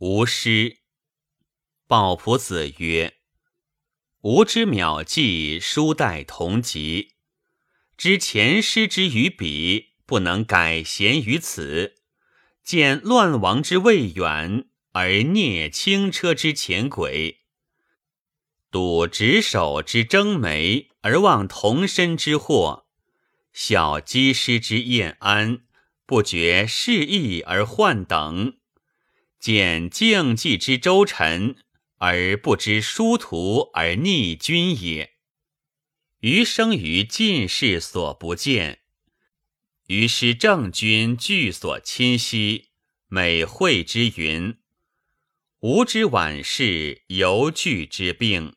吾师。鲍仆子曰：“吾之渺记，书代同级。知前师之于彼，不能改贤于此。见乱王之未远，而蹑轻车之前轨；睹执手之争眉，而望同身之祸；晓积师之晏安，不觉事义而患等。”见竞技之周臣，而不知殊途而逆君也。余生于进士所不见，于是正君具所亲息，美惠之云：吾之晚世，犹惧之病。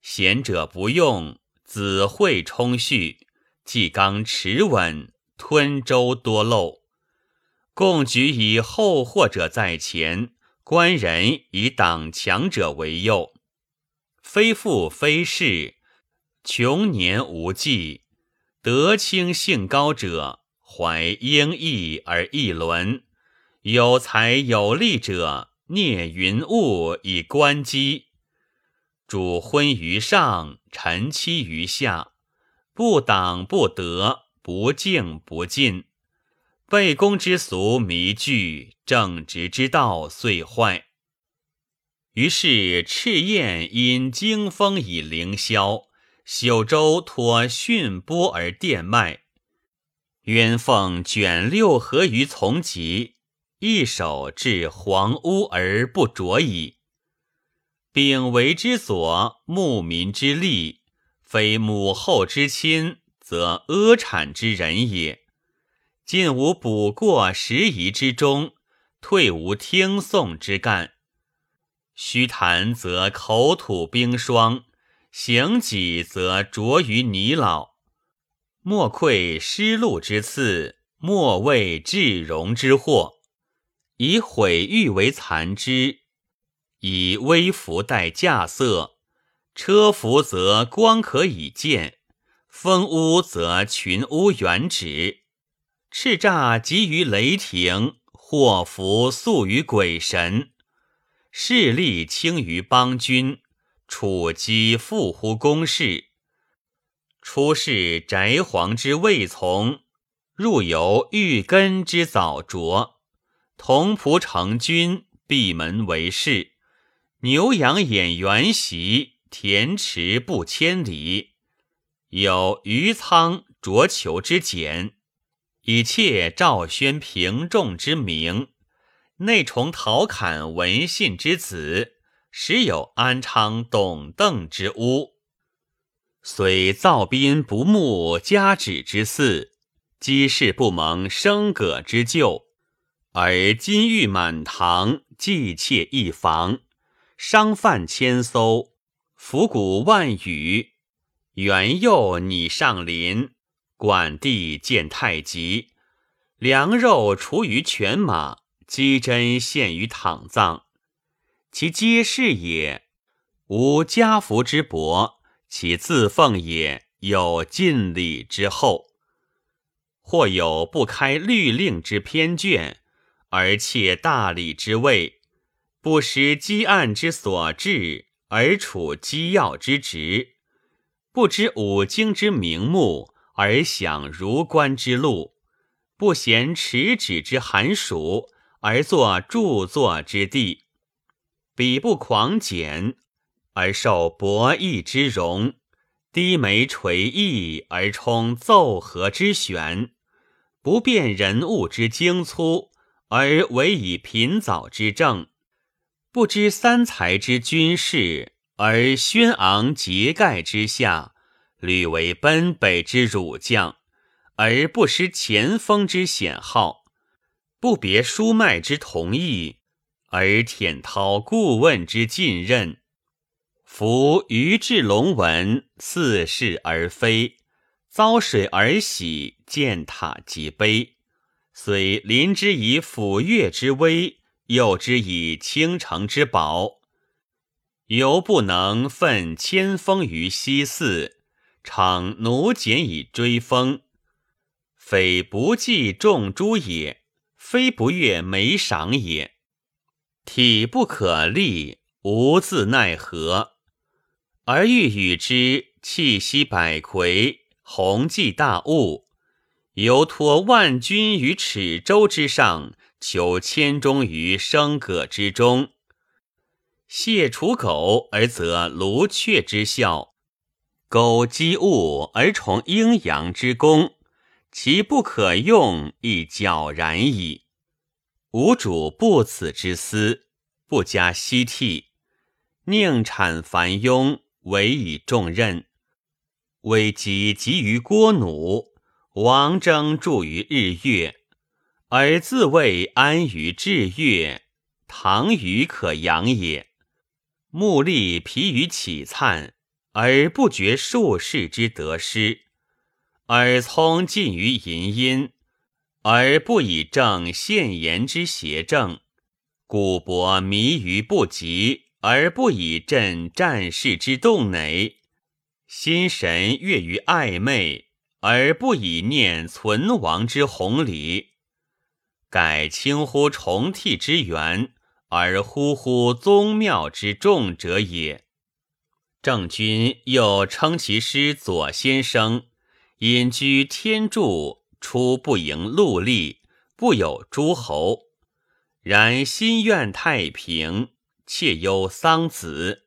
贤者不用，子惠充蓄，纪纲持稳，吞舟多漏。共举以后祸者在前，官人以党强者为右。非富非士，穷年无计；德清性高者，怀英义而易伦；有才有力者，聂云雾以观机。主昏于上，臣妻于下，不党不德，不敬不进。背公之俗迷具，正直之道遂坏。于是赤焰因惊风以凌霄，朽州托巽波而电脉。渊凤卷六合于从疾，一手至黄屋而不着矣。丙为之所，牧民之利，非母后之亲，则阿产之人也。进无补过时宜之中，退无听讼之干。虚谈则口吐冰霜，行己则着于泥老。莫愧失禄之次，莫畏至荣之祸。以毁誉为残之，以微服待稼色。车服则光可以见，风屋则群屋远止。叱咤集于雷霆，祸福宿于鬼神，势力轻于邦君，处机附乎公事。出世翟皇之未从，入游玉根之早着。同仆成君，闭门为士。牛羊掩原席，田池不千里。有余仓浊裘之简。以窃赵宣平仲之名，内崇陶侃文信之子，时有安昌董邓之屋。虽造宾不慕家止之嗣，积世不蒙生葛之救，而金玉满堂，祭妾一房，商贩千艘，府谷万余，元佑拟上林。管地见太极，粮肉除于犬马，鸡胗献于躺葬。其皆是也，无家福之薄；其自奉也，有尽礼之厚。或有不开律令之偏卷，而窃大礼之位，不识积案之所至，而处机要之职，不知五经之名目。而享如官之禄，不嫌持止之寒暑，而作著作之地；彼不狂简，而受博弈之荣；低眉垂翼，而充奏和之选；不辨人物之精粗，而唯以贫藻之政；不知三才之军事，而轩昂节盖之下。屡为奔北之儒将，而不失前锋之险号；不别书脉之同意，而舔涛顾问之近任。夫于至龙文，似是而非；遭水而喜，见塔即悲。虽临之以抚越之威，诱之以倾城之宝，犹不能奋千峰于西寺。常奴简以追风，非不计重诛也，非不悦美赏也。体不可立，无自奈何。而欲与之气息百魁，宏济大物，犹托万钧于尺舟之上，求千钟于笙葛之中。谢刍狗而则卢雀之效，苟积物而崇阴阳之功，其不可用亦皎然矣。吾主不此之思，不加息替，宁产繁庸。委以重任，危急急于郭弩，王征著于日月，而自谓安于至月，唐虞可扬也。木立疲于起灿，而不觉术士之得失；耳聪近于淫音，而不以正现言之邪正；古伯迷于不及。而不以振战事之动馁，心神悦于暧昧，而不以念存亡之宏礼，改轻乎重替之源，而忽忽宗庙之重者也。郑君又称其师左先生，隐居天柱，出不迎陆吏，不有诸侯，然心愿太平。妾忧桑子，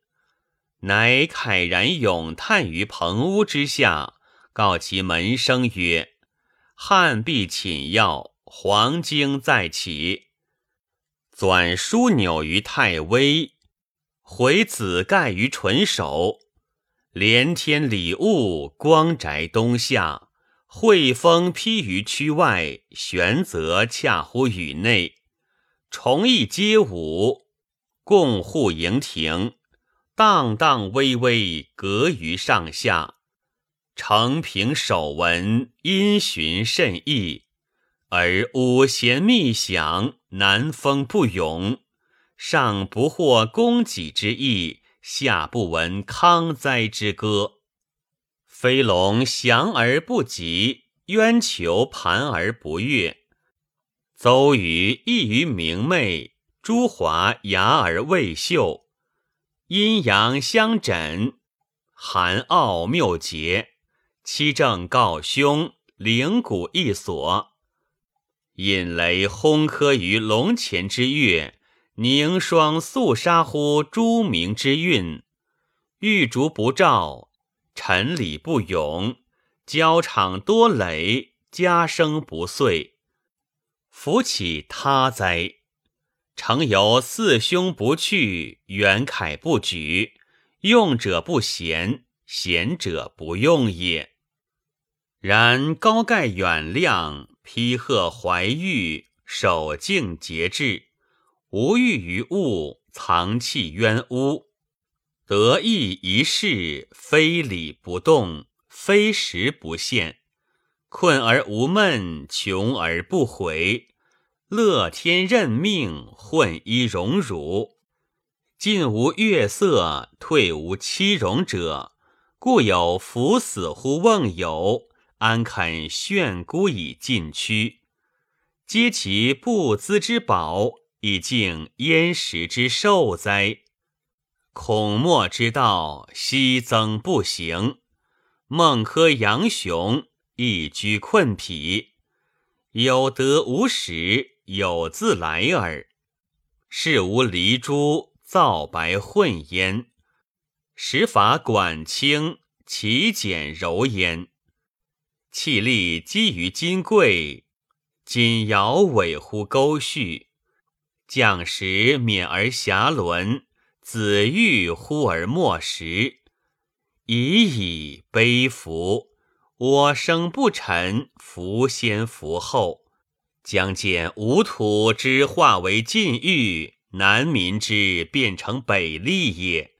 乃慨然咏叹于棚屋之下，告其门生曰：“汉必寝药，黄经再起。”纂书纽于太微，回子盖于唇首。连天礼物，光宅东下。惠风披于区外，玄泽恰乎宇内。崇义皆舞。共护营庭，荡荡巍巍，隔于上下。承平守文，音循甚易。而五弦密响，南风不涌。上不获供给之意，下不闻康灾之歌。飞龙翔而不及，渊球盘而不跃。邹瑜异于明媚。朱华雅而未秀，阴阳相枕，寒奥谬结，七正告凶，灵谷一锁。引雷轰科于龙前之月，凝霜肃杀乎诸明之运。玉烛不照，陈礼不永，交场多累，家声不遂，扶起他哉！诚由四兄不去，元凯不举，用者不贤，贤者不用也。然高盖远亮，披鹤怀玉，守静节制，无欲于物，藏气渊屋，得意一事，非礼不动，非时不现，困而无闷，穷而不悔。乐天任命，混一荣辱，进无月色，退无欺容者，故有伏死乎瓮友，安肯炫孤以进趋？皆其不资之宝，以敬焉识之寿哉？孔墨之道，悉增不行。孟轲、杨雄亦居困癖，有得无始。有自来耳，是无离珠，皂白混焉；时法管清，其简柔焉。气力积于金贵，锦瑶尾乎沟绪。将时免而暇伦，子欲忽而莫食。已矣悲夫！我生不臣，福先福后。将见吴土之化为晋域，南民之变成北利也。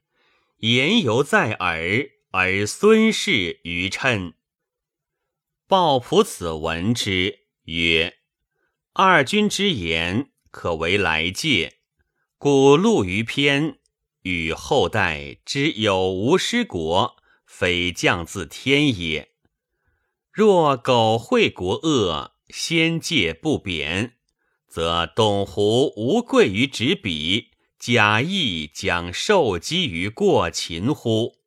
言犹在耳，而孙氏愚称。鲍朴子闻之，曰：“二君之言，可为来戒。古录于篇，与后代之有无失国，非降自天也。若苟会国恶。”先戒不贬，则董狐无贵于执笔，假意将受击于过秦乎？